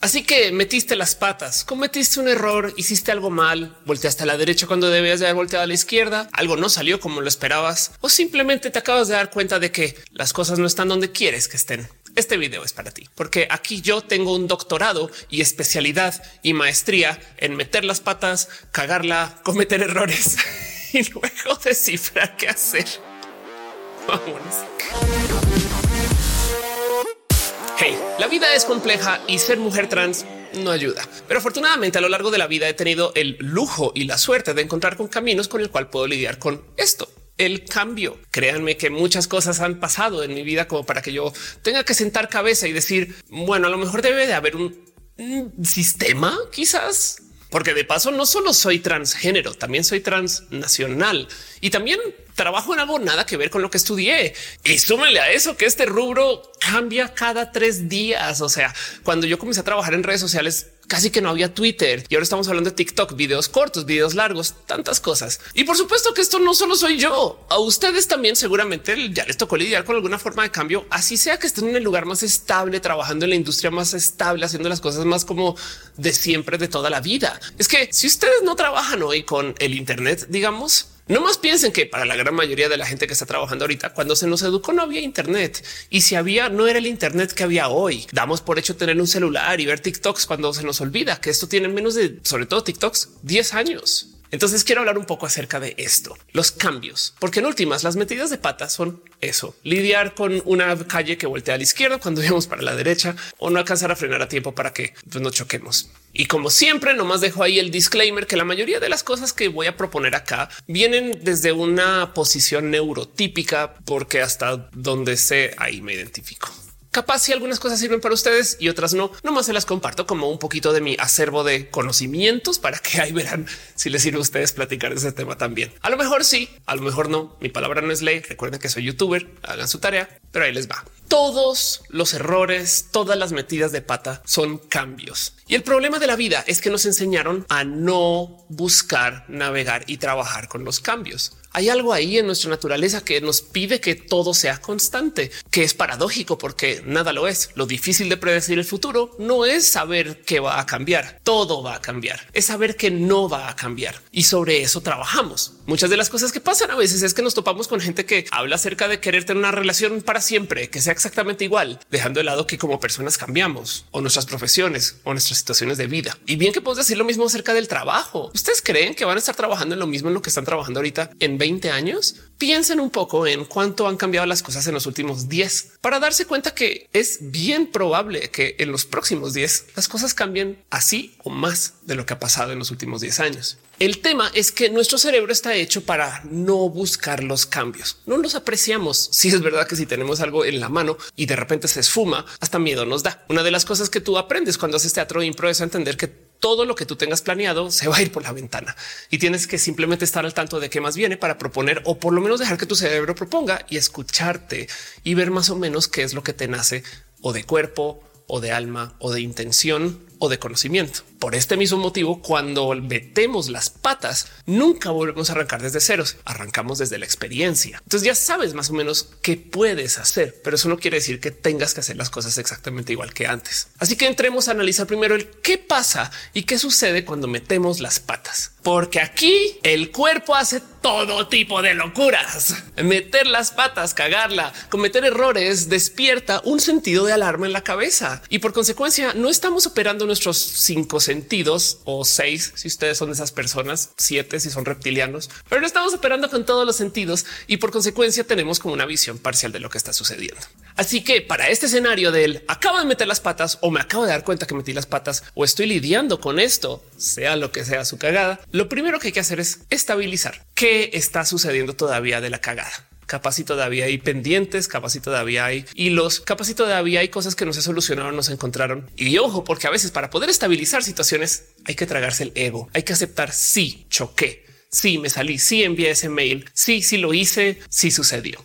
Así que metiste las patas, cometiste un error, hiciste algo mal, volteaste a la derecha cuando debías de haber volteado a la izquierda, algo no salió como lo esperabas o simplemente te acabas de dar cuenta de que las cosas no están donde quieres que estén. Este video es para ti, porque aquí yo tengo un doctorado y especialidad y maestría en meter las patas, cagarla, cometer errores y luego descifrar qué hacer. Hey, la vida es compleja y ser mujer trans no ayuda. Pero afortunadamente a lo largo de la vida he tenido el lujo y la suerte de encontrar con caminos con el cual puedo lidiar con esto el cambio. Créanme que muchas cosas han pasado en mi vida como para que yo tenga que sentar cabeza y decir, bueno, a lo mejor debe de haber un, un sistema, quizás porque de paso no solo soy transgénero, también soy transnacional y también trabajo en algo nada que ver con lo que estudié. Y súmele a eso que este rubro cambia cada tres días. O sea, cuando yo comencé a trabajar en redes sociales, casi que no había Twitter y ahora estamos hablando de TikTok, videos cortos, videos largos, tantas cosas. Y por supuesto que esto no solo soy yo, a ustedes también seguramente ya les tocó lidiar con alguna forma de cambio, así sea que estén en el lugar más estable, trabajando en la industria más estable, haciendo las cosas más como de siempre, de toda la vida. Es que si ustedes no trabajan hoy con el Internet, digamos, no más piensen que para la gran mayoría de la gente que está trabajando ahorita, cuando se nos educó no había Internet y si había, no era el Internet que había hoy. Damos por hecho tener un celular y ver TikToks cuando se nos olvida que esto tiene menos de, sobre todo TikToks, 10 años. Entonces quiero hablar un poco acerca de esto, los cambios, porque en últimas las metidas de patas son eso, lidiar con una calle que voltea a la izquierda cuando íbamos para la derecha o no alcanzar a frenar a tiempo para que pues, no choquemos. Y como siempre, nomás dejo ahí el disclaimer que la mayoría de las cosas que voy a proponer acá vienen desde una posición neurotípica, porque hasta donde sé ahí me identifico. Capaz si algunas cosas sirven para ustedes y otras no, nomás se las comparto como un poquito de mi acervo de conocimientos para que ahí verán si les sirve a ustedes platicar de ese tema también. A lo mejor sí, a lo mejor no. Mi palabra no es ley. Recuerden que soy youtuber, hagan su tarea, pero ahí les va. Todos los errores, todas las metidas de pata son cambios. Y el problema de la vida es que nos enseñaron a no buscar, navegar y trabajar con los cambios hay algo ahí en nuestra naturaleza que nos pide que todo sea constante, que es paradójico porque nada lo es. Lo difícil de predecir el futuro no es saber qué va a cambiar, todo va a cambiar, es saber que no va a cambiar y sobre eso trabajamos. Muchas de las cosas que pasan a veces es que nos topamos con gente que habla acerca de querer tener una relación para siempre, que sea exactamente igual, dejando de lado que como personas cambiamos o nuestras profesiones o nuestras situaciones de vida. Y bien que podemos decir lo mismo acerca del trabajo. ¿Ustedes creen que van a estar trabajando en lo mismo en lo que están trabajando ahorita en 20 años, piensen un poco en cuánto han cambiado las cosas en los últimos 10 para darse cuenta que es bien probable que en los próximos 10 las cosas cambien así o más de lo que ha pasado en los últimos 10 años. El tema es que nuestro cerebro está hecho para no buscar los cambios. No los apreciamos. Si es verdad que si tenemos algo en la mano y de repente se esfuma, hasta miedo nos da. Una de las cosas que tú aprendes cuando haces teatro impro es entender que todo lo que tú tengas planeado se va a ir por la ventana y tienes que simplemente estar al tanto de qué más viene para proponer o por lo menos dejar que tu cerebro proponga y escucharte y ver más o menos qué es lo que te nace o de cuerpo o de alma o de intención o de conocimiento. Por este mismo motivo, cuando metemos las patas, nunca volvemos a arrancar desde ceros, arrancamos desde la experiencia. Entonces ya sabes más o menos qué puedes hacer, pero eso no quiere decir que tengas que hacer las cosas exactamente igual que antes. Así que entremos a analizar primero el qué pasa y qué sucede cuando metemos las patas, porque aquí el cuerpo hace todo tipo de locuras. Meter las patas, cagarla, cometer errores despierta un sentido de alarma en la cabeza y por consecuencia no estamos operando nuestros cinco sentidos o seis si ustedes son esas personas, siete si son reptilianos, pero no estamos operando con todos los sentidos y por consecuencia tenemos como una visión parcial de lo que está sucediendo. Así que para este escenario del acabo de meter las patas o me acabo de dar cuenta que metí las patas o estoy lidiando con esto, sea lo que sea su cagada, lo primero que hay que hacer es estabilizar qué está sucediendo todavía de la cagada capaz y todavía hay pendientes, capaz y todavía hay hilos, capaz y todavía hay cosas que no se solucionaron, no se encontraron. Y ojo, porque a veces para poder estabilizar situaciones hay que tragarse el ego, hay que aceptar si choqué, si me salí, si envié ese mail, si, si lo hice, si sucedió.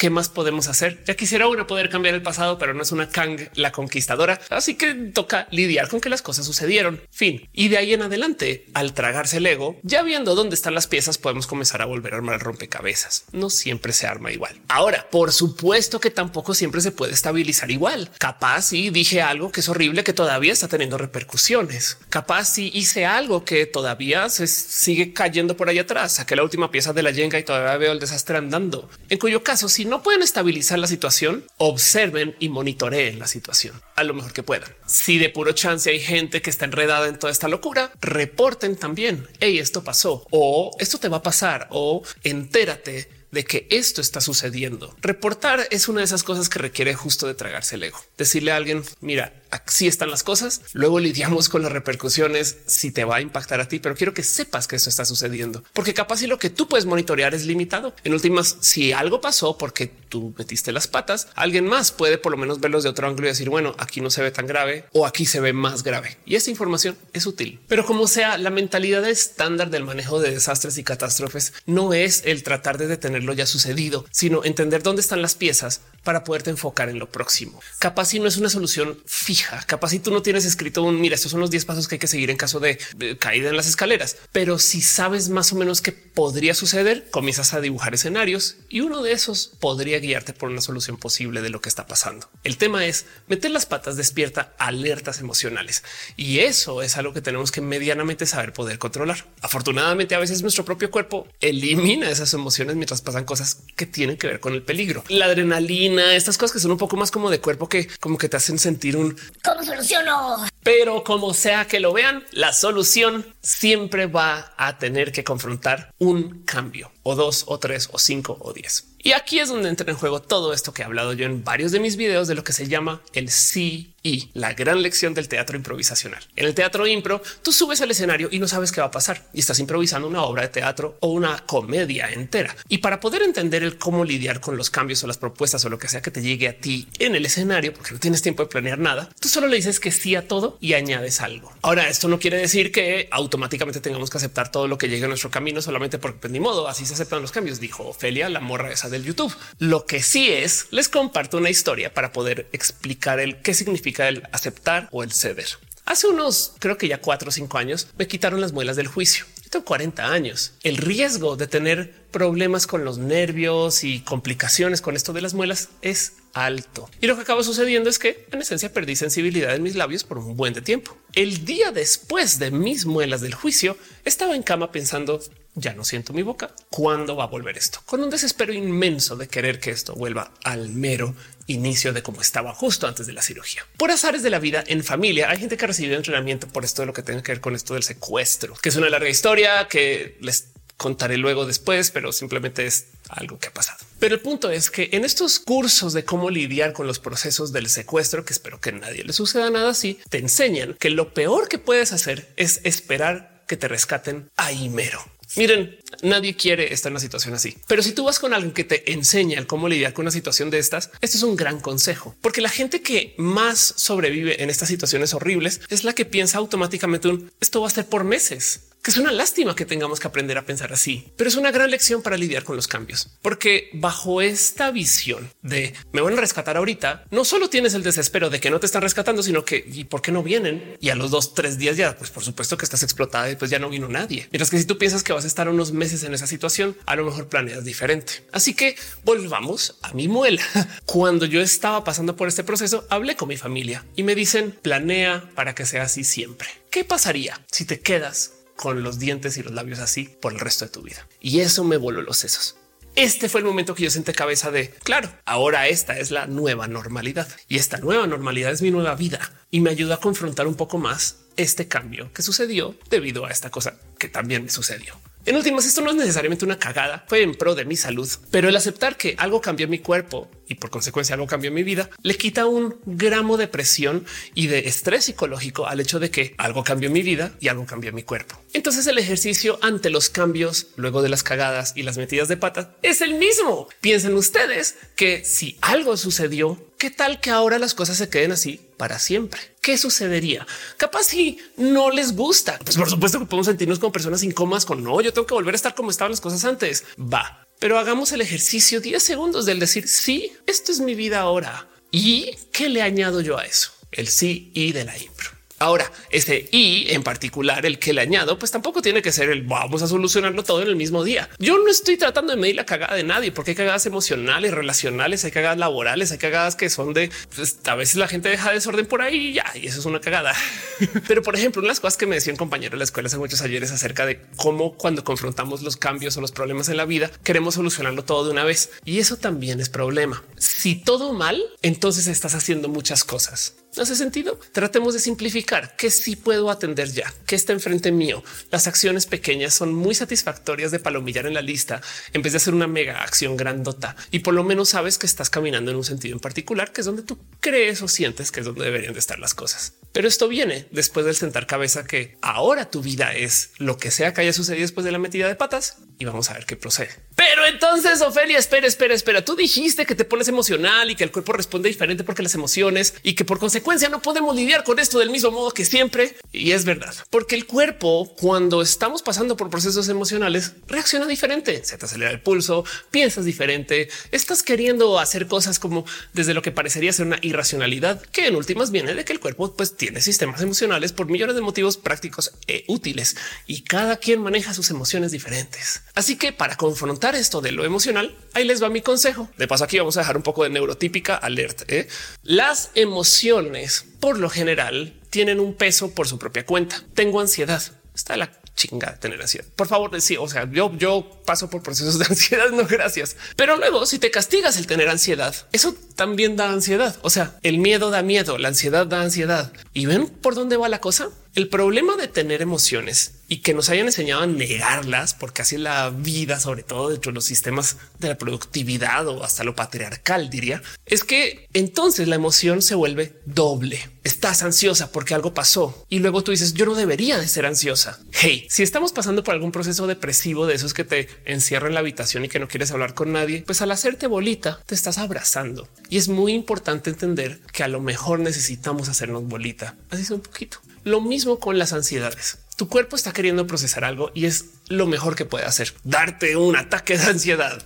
¿Qué más podemos hacer? Ya quisiera uno poder cambiar el pasado, pero no es una Kang la conquistadora. Así que toca lidiar con que las cosas sucedieron. Fin. Y de ahí en adelante, al tragarse el ego, ya viendo dónde están las piezas, podemos comenzar a volver a armar rompecabezas. No siempre se arma igual. Ahora, por supuesto que tampoco siempre se puede estabilizar igual. Capaz y dije algo que es horrible que todavía está teniendo repercusiones. Capaz si hice algo que todavía se sigue cayendo por ahí atrás. Saqué la última pieza de la yenga y todavía veo el desastre andando. En cuyo caso, si no pueden estabilizar la situación, observen y monitoreen la situación a lo mejor que puedan. Si de puro chance hay gente que está enredada en toda esta locura, reporten también. Hey, esto pasó o esto te va a pasar o entérate de que esto está sucediendo. Reportar es una de esas cosas que requiere justo de tragarse el ego. Decirle a alguien, mira, así están las cosas. Luego lidiamos con las repercusiones si te va a impactar a ti, pero quiero que sepas que esto está sucediendo, porque capaz si lo que tú puedes monitorear es limitado. En últimas, si algo pasó porque tú metiste las patas, alguien más puede por lo menos verlos de otro ángulo y decir, bueno, aquí no se ve tan grave o aquí se ve más grave. Y esta información es útil. Pero como sea, la mentalidad estándar del manejo de desastres y catástrofes no es el tratar de detenerlo ya sucedido, sino entender dónde están las piezas para poderte enfocar en lo próximo. Capaz si no es una solución fija, capaz si tú no tienes escrito un mira, estos son los 10 pasos que hay que seguir en caso de caída en las escaleras, pero si sabes más o menos qué podría suceder, comienzas a dibujar escenarios y uno de esos podría guiarte por una solución posible de lo que está pasando. El tema es meter las patas despierta alertas emocionales y eso es algo que tenemos que medianamente saber poder controlar. Afortunadamente, a veces nuestro propio cuerpo elimina esas emociones mientras pasan cosas que tienen que ver con el peligro. La adrenalina estas cosas que son un poco más como de cuerpo que como que te hacen sentir un cómo soluciono. Pero como sea que lo vean, la solución siempre va a tener que confrontar un cambio o dos o tres o cinco o diez. Y aquí es donde entra en juego todo esto que he hablado yo en varios de mis videos de lo que se llama el sí y la gran lección del teatro improvisacional. En el teatro impro, tú subes al escenario y no sabes qué va a pasar y estás improvisando una obra de teatro o una comedia entera. Y para poder entender el cómo lidiar con los cambios o las propuestas o lo que sea que te llegue a ti en el escenario, porque no tienes tiempo de planear nada, tú solo le dices que sí a todo y añades algo. Ahora, esto no quiere decir que automáticamente tengamos que aceptar todo lo que llegue a nuestro camino solamente porque pues, ni modo, así se aceptan los cambios, dijo Ofelia, la morra esa del YouTube. Lo que sí es, les comparto una historia para poder explicar el qué significa el aceptar o el ceder. Hace unos, creo que ya cuatro o cinco años, me quitaron las muelas del juicio. Yo tengo 40 años. El riesgo de tener problemas con los nervios y complicaciones con esto de las muelas es alto. Y lo que acaba sucediendo es que en esencia perdí sensibilidad en mis labios por un buen de tiempo. El día después de mis muelas del juicio, estaba en cama pensando ya no siento mi boca. ¿Cuándo va a volver esto? Con un desespero inmenso de querer que esto vuelva al mero inicio de cómo estaba justo antes de la cirugía. Por azares de la vida en familia, hay gente que ha recibido entrenamiento por esto de lo que tiene que ver con esto del secuestro, que es una larga historia que les contaré luego después, pero simplemente es algo que ha pasado. Pero el punto es que en estos cursos de cómo lidiar con los procesos del secuestro, que espero que nadie le suceda nada así, te enseñan que lo peor que puedes hacer es esperar que te rescaten ahí mero. Miren, nadie quiere estar en una situación así, pero si tú vas con alguien que te enseña cómo lidiar con una situación de estas, esto es un gran consejo, porque la gente que más sobrevive en estas situaciones horribles es la que piensa automáticamente un esto va a ser por meses que es una lástima que tengamos que aprender a pensar así, pero es una gran lección para lidiar con los cambios, porque bajo esta visión de me van a rescatar ahorita, no solo tienes el desespero de que no te están rescatando, sino que y por qué no vienen y a los dos, tres días ya, pues por supuesto que estás explotada y pues ya no vino nadie. Mientras que si tú piensas que vas a estar unos meses en esa situación, a lo mejor planeas diferente. Así que volvamos a mi muela. Cuando yo estaba pasando por este proceso, hablé con mi familia y me dicen planea para que sea así siempre. ¿Qué pasaría si te quedas con los dientes y los labios así por el resto de tu vida. Y eso me voló los sesos. Este fue el momento que yo senté cabeza de claro, ahora esta es la nueva normalidad y esta nueva normalidad es mi nueva vida y me ayuda a confrontar un poco más este cambio que sucedió debido a esta cosa que también me sucedió. En últimas, esto no es necesariamente una cagada, fue en pro de mi salud, pero el aceptar que algo cambió en mi cuerpo y por consecuencia algo cambió en mi vida, le quita un gramo de presión y de estrés psicológico al hecho de que algo cambió en mi vida y algo cambió en mi cuerpo. Entonces el ejercicio ante los cambios, luego de las cagadas y las metidas de patas, es el mismo. Piensen ustedes que si algo sucedió, ¿qué tal que ahora las cosas se queden así para siempre? ¿Qué sucedería? Capaz si no les gusta. Pues por supuesto que podemos sentirnos como personas incómodas con no, yo tengo que volver a estar como estaban las cosas antes. Va, pero hagamos el ejercicio 10 segundos del decir sí, esto es mi vida ahora. ¿Y qué le añado yo a eso? El sí y de la impro. Ahora, ese y en particular, el que le añado, pues tampoco tiene que ser el vamos a solucionarlo todo en el mismo día. Yo no estoy tratando de medir la cagada de nadie, porque hay cagadas emocionales, relacionales, hay cagadas laborales, hay cagadas que son de pues, a veces la gente deja desorden por ahí y ya, y eso es una cagada. Pero por ejemplo, una de las cosas que me decían compañeros de la escuela hace muchos ayeres acerca de cómo cuando confrontamos los cambios o los problemas en la vida, queremos solucionarlo todo de una vez. Y eso también es problema. Si todo mal, entonces estás haciendo muchas cosas. ¿No hace sentido? Tratemos de simplificar que sí puedo atender ya, que está enfrente mío. Las acciones pequeñas son muy satisfactorias de palomillar en la lista en vez de hacer una mega acción grandota. Y por lo menos sabes que estás caminando en un sentido en particular, que es donde tú crees o sientes que es donde deberían de estar las cosas. Pero esto viene después del sentar cabeza que ahora tu vida es lo que sea que haya sucedido después de la metida de patas y vamos a ver qué procede. Pero entonces, Ofelia, espera, espera, espera. Tú dijiste que te pones emocional y que el cuerpo responde diferente porque las emociones y que por consecuencia no podemos lidiar con esto del mismo modo que siempre. Y es verdad, porque el cuerpo, cuando estamos pasando por procesos emocionales, reacciona diferente. Se te acelera el pulso, piensas diferente, estás queriendo hacer cosas como desde lo que parecería ser una irracionalidad, que en últimas viene de que el cuerpo pues tiene sistemas emocionales por millones de motivos prácticos e útiles y cada quien maneja sus emociones diferentes. Así que para confrontar esto de lo emocional, ahí les va mi consejo. De paso, aquí vamos a dejar un poco de neurotípica alerta. ¿eh? Las emociones, por lo general, tienen un peso por su propia cuenta. Tengo ansiedad. Está la chinga tener ansiedad. Por favor, sí, o sea, yo, yo paso por procesos de ansiedad, no gracias. Pero luego, si te castigas el tener ansiedad, eso también da ansiedad. O sea, el miedo da miedo, la ansiedad da ansiedad. ¿Y ven por dónde va la cosa? El problema de tener emociones y que nos hayan enseñado a negarlas, porque así la vida, sobre todo dentro de los sistemas de la productividad o hasta lo patriarcal, diría, es que entonces la emoción se vuelve doble. Estás ansiosa porque algo pasó y luego tú dices yo no debería de ser ansiosa. Hey, si estamos pasando por algún proceso depresivo de esos que te encierra en la habitación y que no quieres hablar con nadie, pues al hacerte bolita te estás abrazando y es muy importante entender que a lo mejor necesitamos hacernos bolita. Así es un poquito. Lo mismo con las ansiedades. Tu cuerpo está queriendo procesar algo y es lo mejor que puede hacer. Darte un ataque de ansiedad.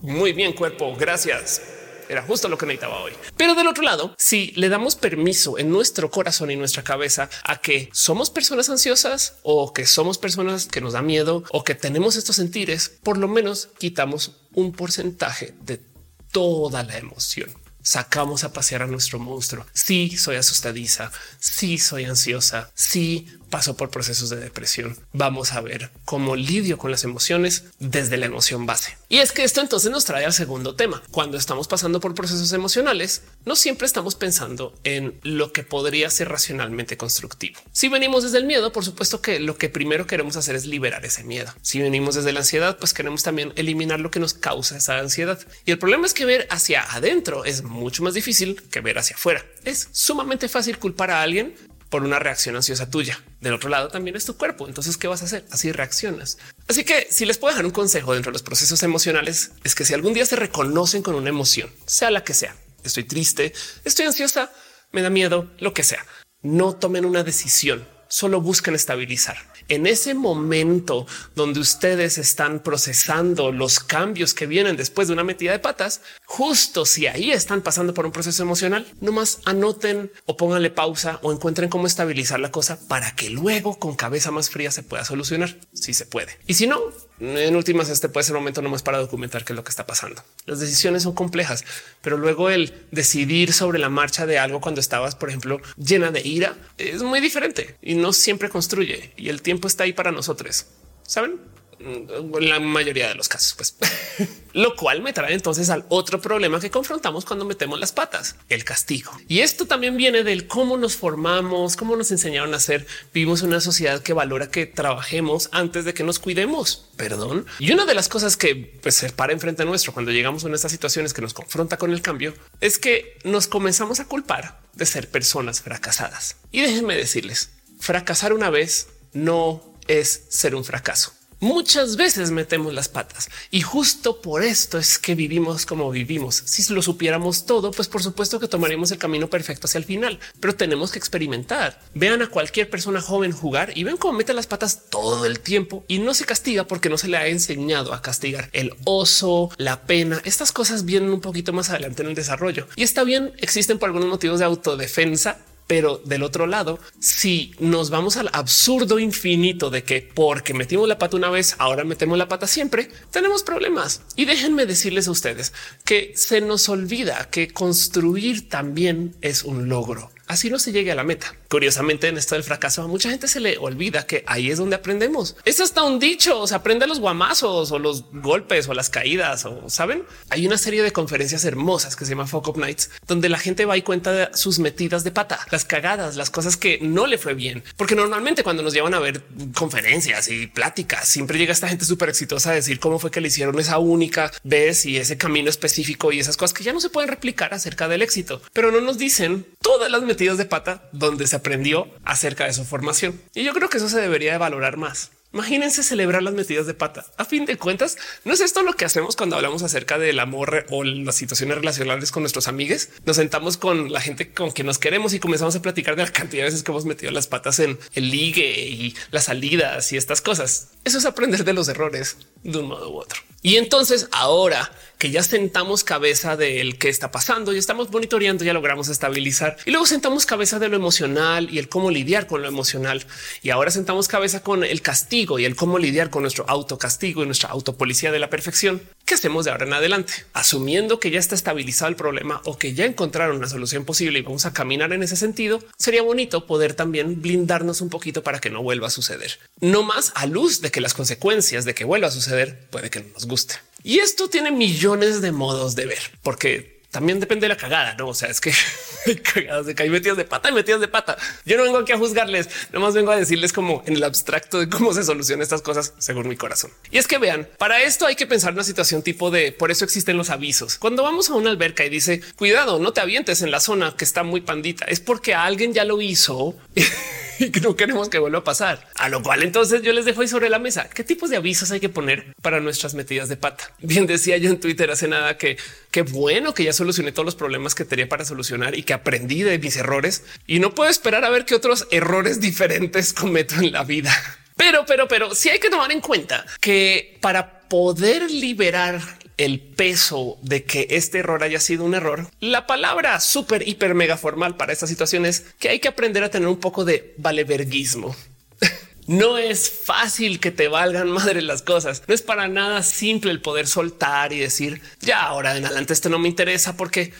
Muy bien, cuerpo. Gracias. Era justo lo que necesitaba hoy. Pero del otro lado, si le damos permiso en nuestro corazón y nuestra cabeza a que somos personas ansiosas o que somos personas que nos da miedo o que tenemos estos sentires, por lo menos quitamos un porcentaje de toda la emoción sacamos a pasear a nuestro monstruo. Sí, soy asustadiza. Sí, soy ansiosa. Sí, paso por procesos de depresión. Vamos a ver cómo lidio con las emociones desde la emoción base. Y es que esto entonces nos trae al segundo tema. Cuando estamos pasando por procesos emocionales, no siempre estamos pensando en lo que podría ser racionalmente constructivo. Si venimos desde el miedo, por supuesto que lo que primero queremos hacer es liberar ese miedo. Si venimos desde la ansiedad, pues queremos también eliminar lo que nos causa esa ansiedad. Y el problema es que ver hacia adentro es mucho más difícil que ver hacia afuera. Es sumamente fácil culpar a alguien por una reacción ansiosa tuya. Del otro lado también es tu cuerpo. Entonces, ¿qué vas a hacer? Así reaccionas. Así que si les puedo dejar un consejo dentro de los procesos emocionales, es que si algún día se reconocen con una emoción, sea la que sea, estoy triste, estoy ansiosa, me da miedo, lo que sea, no tomen una decisión, solo busquen estabilizar en ese momento donde ustedes están procesando los cambios que vienen después de una metida de patas, justo si ahí están pasando por un proceso emocional, nomás anoten o pónganle pausa o encuentren cómo estabilizar la cosa para que luego con cabeza más fría se pueda solucionar si se puede. Y si no, en últimas, este puede ser un momento nomás para documentar qué es lo que está pasando. Las decisiones son complejas, pero luego el decidir sobre la marcha de algo cuando estabas, por ejemplo, llena de ira es muy diferente y no siempre construye y el tiempo está ahí para nosotros. Saben? En la mayoría de los casos, pues lo cual me trae entonces al otro problema que confrontamos cuando metemos las patas, el castigo. Y esto también viene del cómo nos formamos, cómo nos enseñaron a hacer. Vivimos una sociedad que valora que trabajemos antes de que nos cuidemos. Perdón. Y una de las cosas que pues, se para enfrente nuestro cuando llegamos a estas situaciones que nos confronta con el cambio es que nos comenzamos a culpar de ser personas fracasadas. Y déjenme decirles, fracasar una vez no es ser un fracaso Muchas veces metemos las patas y justo por esto es que vivimos como vivimos. Si lo supiéramos todo, pues por supuesto que tomaríamos el camino perfecto hacia el final, pero tenemos que experimentar. Vean a cualquier persona joven jugar y ven cómo mete las patas todo el tiempo y no se castiga porque no se le ha enseñado a castigar el oso, la pena. Estas cosas vienen un poquito más adelante en el desarrollo y está bien. Existen por algunos motivos de autodefensa pero del otro lado, si nos vamos al absurdo infinito de que porque metimos la pata una vez, ahora metemos la pata siempre, tenemos problemas. Y déjenme decirles a ustedes que se nos olvida que construir también es un logro así no se llegue a la meta. Curiosamente, en esto del fracaso, a mucha gente se le olvida que ahí es donde aprendemos. Es hasta un dicho, se aprende los guamazos o los golpes o las caídas o saben. Hay una serie de conferencias hermosas que se llama Fuck Up Nights, donde la gente va y cuenta de sus metidas de pata, las cagadas, las cosas que no le fue bien. Porque normalmente cuando nos llevan a ver conferencias y pláticas, siempre llega esta gente súper exitosa a decir cómo fue que le hicieron esa única vez y ese camino específico y esas cosas que ya no se pueden replicar acerca del éxito, pero no nos dicen todas las metidas de pata donde se aprendió acerca de su formación. Y yo creo que eso se debería de valorar más. Imagínense celebrar las metidas de pata. A fin de cuentas, no es esto lo que hacemos cuando hablamos acerca del amor o las situaciones relacionales con nuestros amigos. Nos sentamos con la gente con quien nos queremos y comenzamos a platicar de la cantidad de veces que hemos metido las patas en el ligue y las salidas y estas cosas. Eso es aprender de los errores de un modo u otro. Y entonces ahora que ya sentamos cabeza del que está pasando y estamos monitoreando, ya logramos estabilizar y luego sentamos cabeza de lo emocional y el cómo lidiar con lo emocional. Y ahora sentamos cabeza con el castigo y el cómo lidiar con nuestro autocastigo y nuestra autopolicía de la perfección. ¿Qué hacemos de ahora en adelante? Asumiendo que ya está estabilizado el problema o que ya encontraron una solución posible y vamos a caminar en ese sentido, sería bonito poder también blindarnos un poquito para que no vuelva a suceder. No más a luz de que las consecuencias de que vuelva a suceder puede que no nos guste. Y esto tiene millones de modos de ver, porque también depende de la cagada, no? O sea, es que hay cagadas de que hay metidas de pata y metidas de pata. Yo no vengo aquí a juzgarles, nomás vengo a decirles como en el abstracto de cómo se solucionan estas cosas según mi corazón. Y es que vean, para esto hay que pensar una situación tipo de por eso existen los avisos. Cuando vamos a una alberca y dice cuidado, no te avientes en la zona que está muy pandita, es porque alguien ya lo hizo y no queremos que vuelva a pasar. A lo cual entonces yo les dejo ahí sobre la mesa qué tipos de avisos hay que poner para nuestras metidas de pata. Bien decía yo en Twitter hace nada que qué bueno que ya solucioné todos los problemas que tenía para solucionar y que aprendí de mis errores y no puedo esperar a ver qué otros errores diferentes cometo en la vida. Pero, pero, pero sí hay que tomar en cuenta que para poder liberar el peso de que este error haya sido un error, la palabra súper, hiper, mega formal para esta situación es que hay que aprender a tener un poco de valeverguismo. No es fácil que te valgan madre las cosas. No es para nada simple el poder soltar y decir ya ahora en adelante esto no me interesa porque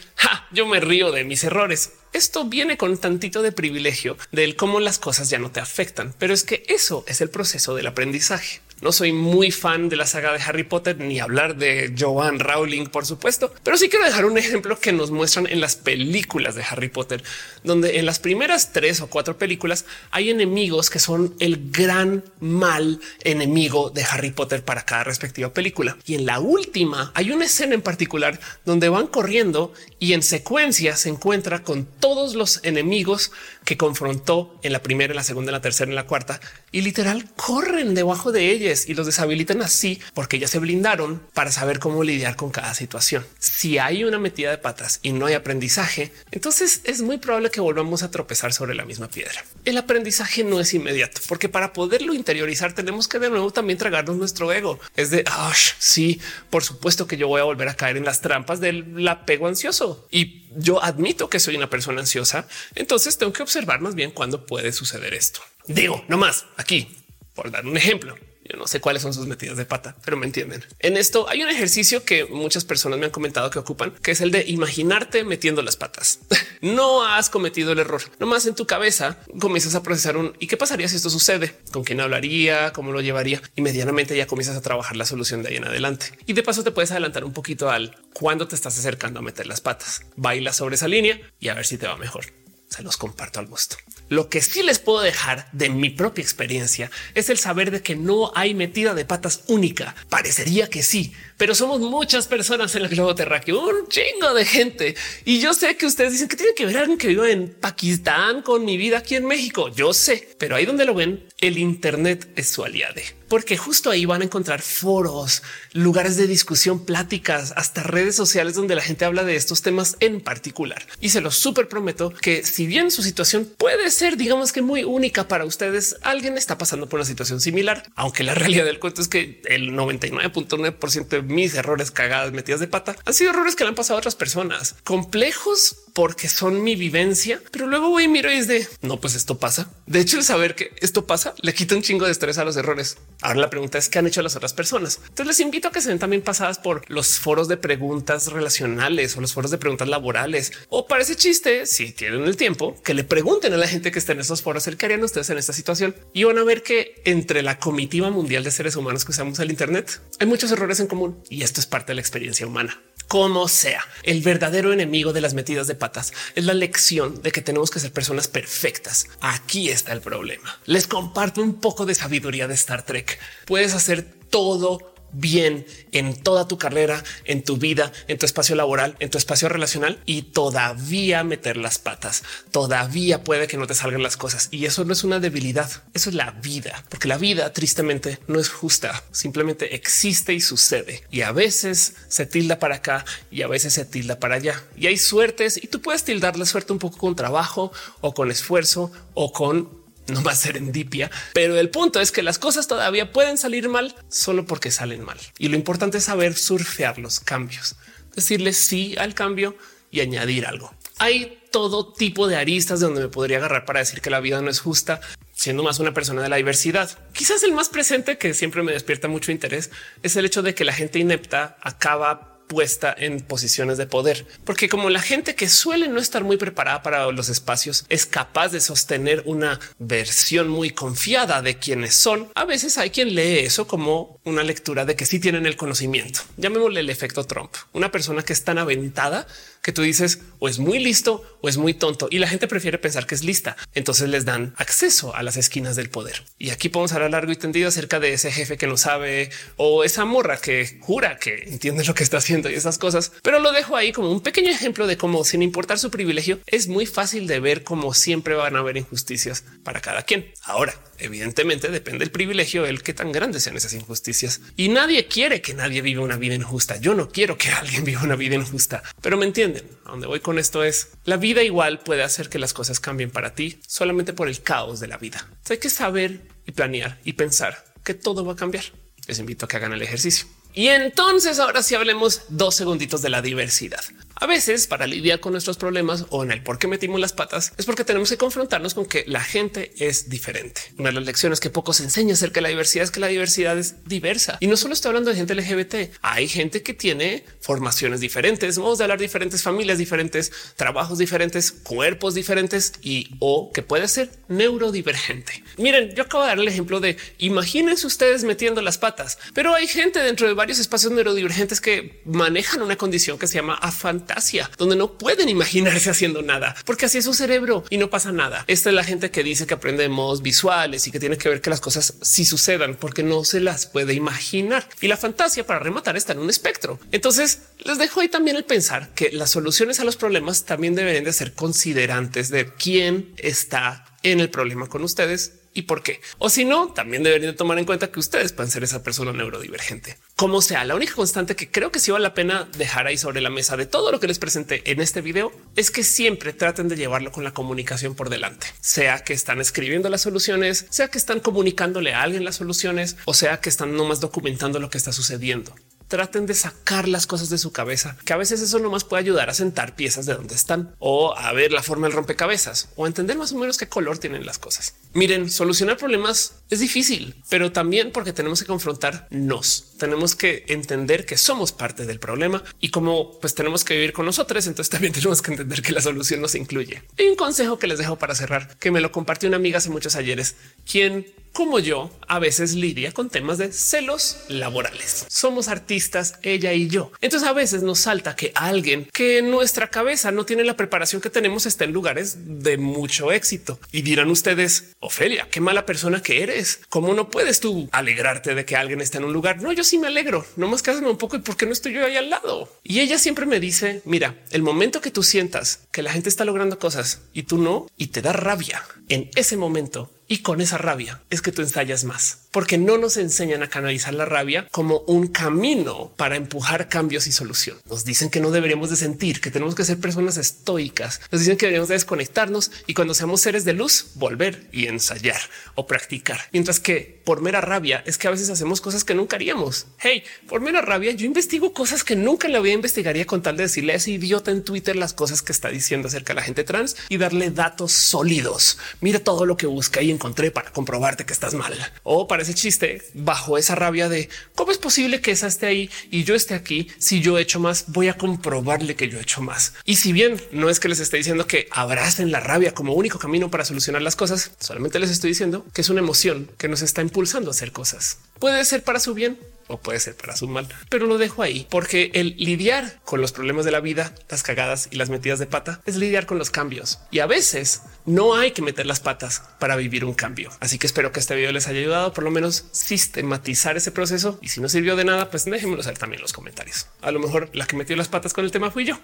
yo me río de mis errores. Esto viene con tantito de privilegio del cómo las cosas ya no te afectan, pero es que eso es el proceso del aprendizaje. No soy muy fan de la saga de Harry Potter ni hablar de Joan Rowling, por supuesto, pero sí quiero dejar un ejemplo que nos muestran en las películas de Harry Potter, donde en las primeras tres o cuatro películas hay enemigos que son el gran mal enemigo de Harry Potter para cada respectiva película. Y en la última hay una escena en particular donde van corriendo y en secuencia se encuentra con todos los enemigos que confrontó en la primera, en la segunda, en la tercera, en la cuarta y literal corren debajo de y los deshabilitan así porque ya se blindaron para saber cómo lidiar con cada situación. Si hay una metida de patas y no hay aprendizaje, entonces es muy probable que volvamos a tropezar sobre la misma piedra. El aprendizaje no es inmediato porque para poderlo interiorizar tenemos que de nuevo también tragarnos nuestro ego. Es de ah, sí, por supuesto que yo voy a volver a caer en las trampas del apego ansioso y yo admito que soy una persona ansiosa. Entonces tengo que observar más bien cuándo puede suceder esto. Digo, no más aquí, por dar un ejemplo. Yo no sé cuáles son sus metidas de pata, pero me entienden. En esto hay un ejercicio que muchas personas me han comentado que ocupan, que es el de imaginarte metiendo las patas. no has cometido el error. No más en tu cabeza comienzas a procesar un y qué pasaría si esto sucede, con quién hablaría, cómo lo llevaría y medianamente ya comienzas a trabajar la solución de ahí en adelante. Y de paso te puedes adelantar un poquito al cuando te estás acercando a meter las patas. Baila sobre esa línea y a ver si te va mejor. Se los comparto al gusto. Lo que sí les puedo dejar de mi propia experiencia es el saber de que no hay metida de patas única. Parecería que sí, pero somos muchas personas en el globo terráqueo, un chingo de gente. Y yo sé que ustedes dicen que tiene que ver alguien que vive en Pakistán con mi vida aquí en México. Yo sé, pero ahí donde lo ven, el Internet es su aliade porque justo ahí van a encontrar foros, lugares de discusión, pláticas, hasta redes sociales donde la gente habla de estos temas en particular. Y se los súper prometo que si bien su situación puede ser, digamos que muy única para ustedes, alguien está pasando por una situación similar, aunque la realidad del cuento es que el 99.9% de mis errores cagadas metidas de pata han sido errores que le han pasado a otras personas complejos porque son mi vivencia, pero luego voy y miro y es de no, pues esto pasa. De hecho, el saber que esto pasa le quita un chingo de estrés a los errores. Ahora la pregunta es qué han hecho las otras personas. Entonces les invito a que se den también pasadas por los foros de preguntas relacionales o los foros de preguntas laborales. O para ese chiste, si tienen el tiempo, que le pregunten a la gente que está en esos foros el qué harían ustedes en esta situación. Y van a ver que entre la comitiva mundial de seres humanos que usamos el Internet hay muchos errores en común y esto es parte de la experiencia humana como sea. El verdadero enemigo de las metidas de patas es la lección de que tenemos que ser personas perfectas. Aquí está el problema. Les comparto un poco de sabiduría de Star Trek. Puedes hacer todo bien en toda tu carrera, en tu vida, en tu espacio laboral, en tu espacio relacional y todavía meter las patas. Todavía puede que no te salgan las cosas y eso no es una debilidad. Eso es la vida, porque la vida tristemente no es justa. Simplemente existe y sucede y a veces se tilda para acá y a veces se tilda para allá y hay suertes y tú puedes tildar la suerte un poco con trabajo o con esfuerzo o con no va a ser endipia, pero el punto es que las cosas todavía pueden salir mal solo porque salen mal. Y lo importante es saber surfear los cambios, decirle sí al cambio y añadir algo. Hay todo tipo de aristas de donde me podría agarrar para decir que la vida no es justa, siendo más una persona de la diversidad. Quizás el más presente que siempre me despierta mucho interés es el hecho de que la gente inepta acaba puesta en posiciones de poder, porque como la gente que suele no estar muy preparada para los espacios es capaz de sostener una versión muy confiada de quienes son, a veces hay quien lee eso como una lectura de que sí tienen el conocimiento. Llamémosle el efecto Trump, una persona que es tan aventada que tú dices o es muy listo o es muy tonto y la gente prefiere pensar que es lista. Entonces les dan acceso a las esquinas del poder. Y aquí podemos hablar largo y tendido acerca de ese jefe que no sabe o esa morra que jura que entiende lo que está haciendo y esas cosas. Pero lo dejo ahí como un pequeño ejemplo de cómo sin importar su privilegio es muy fácil de ver cómo siempre van a haber injusticias para cada quien. Ahora, evidentemente depende del privilegio, el que tan grandes sean esas injusticias. Y nadie quiere que nadie viva una vida injusta. Yo no quiero que alguien viva una vida injusta, pero me entienden. A donde voy con esto es la vida igual puede hacer que las cosas cambien para ti solamente por el caos de la vida. hay que saber y planear y pensar que todo va a cambiar. Les invito a que hagan el ejercicio. Y entonces ahora sí hablemos dos segunditos de la diversidad. A veces para lidiar con nuestros problemas o en el por qué metimos las patas es porque tenemos que confrontarnos con que la gente es diferente. Una de las lecciones que poco se enseña acerca de la diversidad es que la diversidad es diversa y no solo estoy hablando de gente LGBT. Hay gente que tiene formaciones diferentes, modos de hablar diferentes, familias diferentes, trabajos diferentes, cuerpos diferentes y o que puede ser neurodivergente. Miren, yo acabo de dar el ejemplo de imagínense ustedes metiendo las patas, pero hay gente dentro de varios espacios neurodivergentes que manejan una condición que se llama afantasía donde no pueden imaginarse haciendo nada, porque así es su cerebro y no pasa nada. Esta es la gente que dice que aprende de modos visuales y que tiene que ver que las cosas sí sucedan porque no se las puede imaginar. Y la fantasía para rematar está en un espectro. Entonces les dejo ahí también el pensar que las soluciones a los problemas también deberían de ser considerantes de quién está en el problema con ustedes y por qué. O si no, también deberían tomar en cuenta que ustedes pueden ser esa persona neurodivergente. Como sea, la única constante que creo que sí vale la pena dejar ahí sobre la mesa de todo lo que les presenté en este video es que siempre traten de llevarlo con la comunicación por delante, sea que están escribiendo las soluciones, sea que están comunicándole a alguien las soluciones o sea que están nomás documentando lo que está sucediendo traten de sacar las cosas de su cabeza, que a veces eso nomás puede ayudar a sentar piezas de donde están o a ver la forma del rompecabezas o entender más o menos qué color tienen las cosas. Miren, solucionar problemas es difícil, pero también porque tenemos que confrontar nos tenemos que entender que somos parte del problema y como pues tenemos que vivir con nosotros, entonces también tenemos que entender que la solución nos incluye. Hay un consejo que les dejo para cerrar, que me lo compartió una amiga hace muchos ayeres, quien como yo, a veces lidia con temas de celos laborales. Somos artistas, ella y yo. Entonces a veces nos salta que alguien que en nuestra cabeza no tiene la preparación que tenemos está en lugares de mucho éxito. Y dirán ustedes, Ofelia, qué mala persona que eres. ¿Cómo no puedes tú alegrarte de que alguien está en un lugar? No, yo sí me alegro. No más que un poco y por qué no estoy yo ahí al lado. Y ella siempre me dice, mira, el momento que tú sientas que la gente está logrando cosas y tú no, y te da rabia, en ese momento Y con esa rabia es que tú ensayas más, porque no nos enseñan a canalizar la rabia como un camino para empujar cambios y solución. Nos dicen que no deberíamos de sentir, que tenemos que ser personas estoicas. Nos dicen que deberíamos de desconectarnos y cuando seamos seres de luz, volver y ensayar o practicar. Mientras que por mera rabia es que a veces hacemos cosas que nunca haríamos. Hey, por mera rabia yo investigo cosas que nunca en la vida investigaría con tal de decirle a ese idiota en Twitter las cosas que está diciendo acerca de la gente trans y darle datos sólidos. Mira todo lo que busca y encontré para comprobarte que estás mal. O para ese chiste, bajo esa rabia de cómo es posible que esa esté ahí y yo esté aquí. Si yo he hecho más, voy a comprobarle que yo he hecho más. Y si bien no es que les esté diciendo que abracen la rabia como único camino para solucionar las cosas, solamente les estoy diciendo que es una emoción que nos está impulsando a hacer cosas. Puede ser para su bien o puede ser para su mal, pero lo dejo ahí porque el lidiar con los problemas de la vida, las cagadas y las metidas de pata es lidiar con los cambios y a veces no hay que meter las patas para vivir un cambio. Así que espero que este video les haya ayudado por lo menos sistematizar ese proceso y si no sirvió de nada, pues déjenmelo saber también en los comentarios. A lo mejor la que metió las patas con el tema fui yo.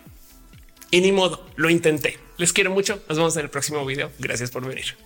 Y ni modo, lo intenté. Les quiero mucho. Nos vemos en el próximo video. Gracias por venir.